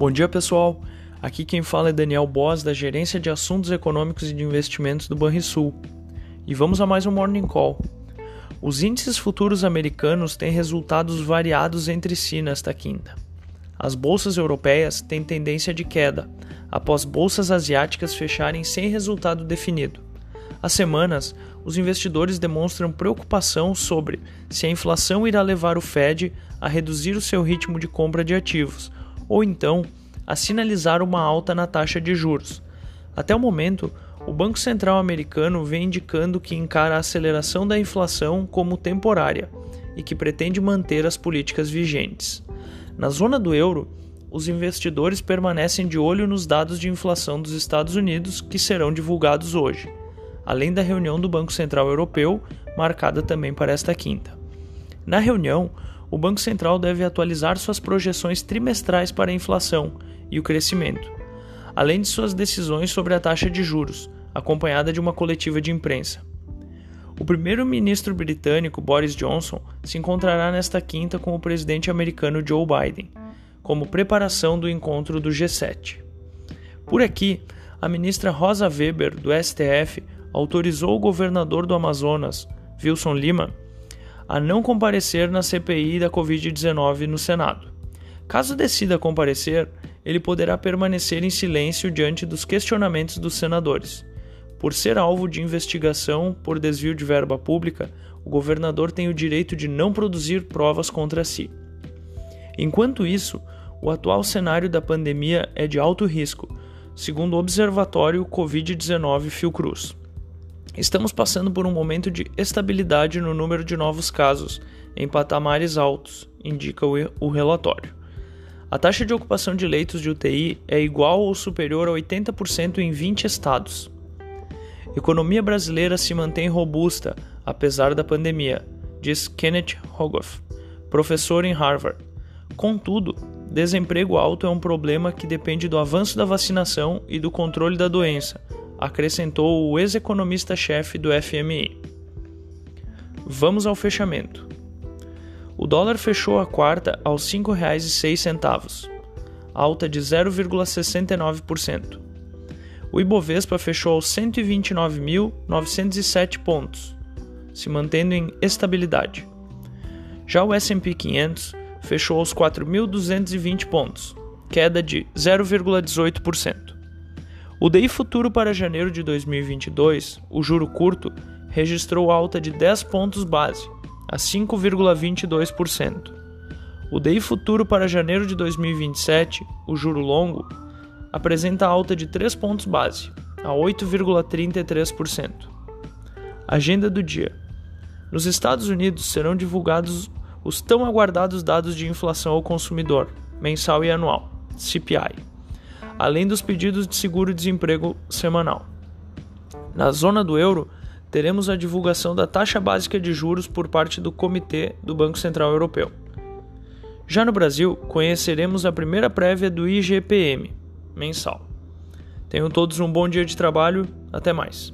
Bom dia, pessoal. Aqui quem fala é Daniel Boas, da Gerência de Assuntos Econômicos e de Investimentos do Banrisul. E vamos a mais um Morning Call. Os índices futuros americanos têm resultados variados entre si nesta quinta. As bolsas europeias têm tendência de queda, após bolsas asiáticas fecharem sem resultado definido. Há semanas, os investidores demonstram preocupação sobre se a inflação irá levar o Fed a reduzir o seu ritmo de compra de ativos ou então a sinalizar uma alta na taxa de juros. Até o momento, o Banco Central americano vem indicando que encara a aceleração da inflação como temporária e que pretende manter as políticas vigentes. Na zona do euro, os investidores permanecem de olho nos dados de inflação dos Estados Unidos que serão divulgados hoje, além da reunião do Banco Central Europeu, marcada também para esta quinta. Na reunião, o Banco Central deve atualizar suas projeções trimestrais para a inflação e o crescimento, além de suas decisões sobre a taxa de juros, acompanhada de uma coletiva de imprensa. O primeiro-ministro britânico Boris Johnson se encontrará nesta quinta com o presidente americano Joe Biden, como preparação do encontro do G7. Por aqui, a ministra Rosa Weber, do STF, autorizou o governador do Amazonas, Wilson Lima, a não comparecer na CPI da Covid-19 no Senado. Caso decida comparecer, ele poderá permanecer em silêncio diante dos questionamentos dos senadores. Por ser alvo de investigação por desvio de verba pública, o governador tem o direito de não produzir provas contra si. Enquanto isso, o atual cenário da pandemia é de alto risco, segundo o Observatório Covid-19 Fiocruz. Estamos passando por um momento de estabilidade no número de novos casos, em patamares altos, indica o relatório. A taxa de ocupação de leitos de UTI é igual ou superior a 80% em 20 estados. Economia brasileira se mantém robusta, apesar da pandemia, diz Kenneth Hogoff, professor em Harvard. Contudo, desemprego alto é um problema que depende do avanço da vacinação e do controle da doença, acrescentou o ex-economista-chefe do FMI. Vamos ao fechamento. O dólar fechou a quarta aos R$ 5,06, alta de 0,69%. O Ibovespa fechou aos 129.907 pontos, se mantendo em estabilidade. Já o S&P 500 fechou aos 4.220 pontos, queda de 0,18%. O DI futuro para janeiro de 2022, o juro curto, registrou alta de 10 pontos base, a 5,22%. O DI futuro para janeiro de 2027, o juro longo, apresenta alta de 3 pontos base, a 8,33%. Agenda do dia. Nos Estados Unidos serão divulgados os tão aguardados dados de inflação ao consumidor, mensal e anual, CPI além dos pedidos de seguro-desemprego semanal. Na zona do euro, teremos a divulgação da taxa básica de juros por parte do Comitê do Banco Central Europeu. Já no Brasil, conheceremos a primeira prévia do IGPM mensal. Tenham todos um bom dia de trabalho, até mais.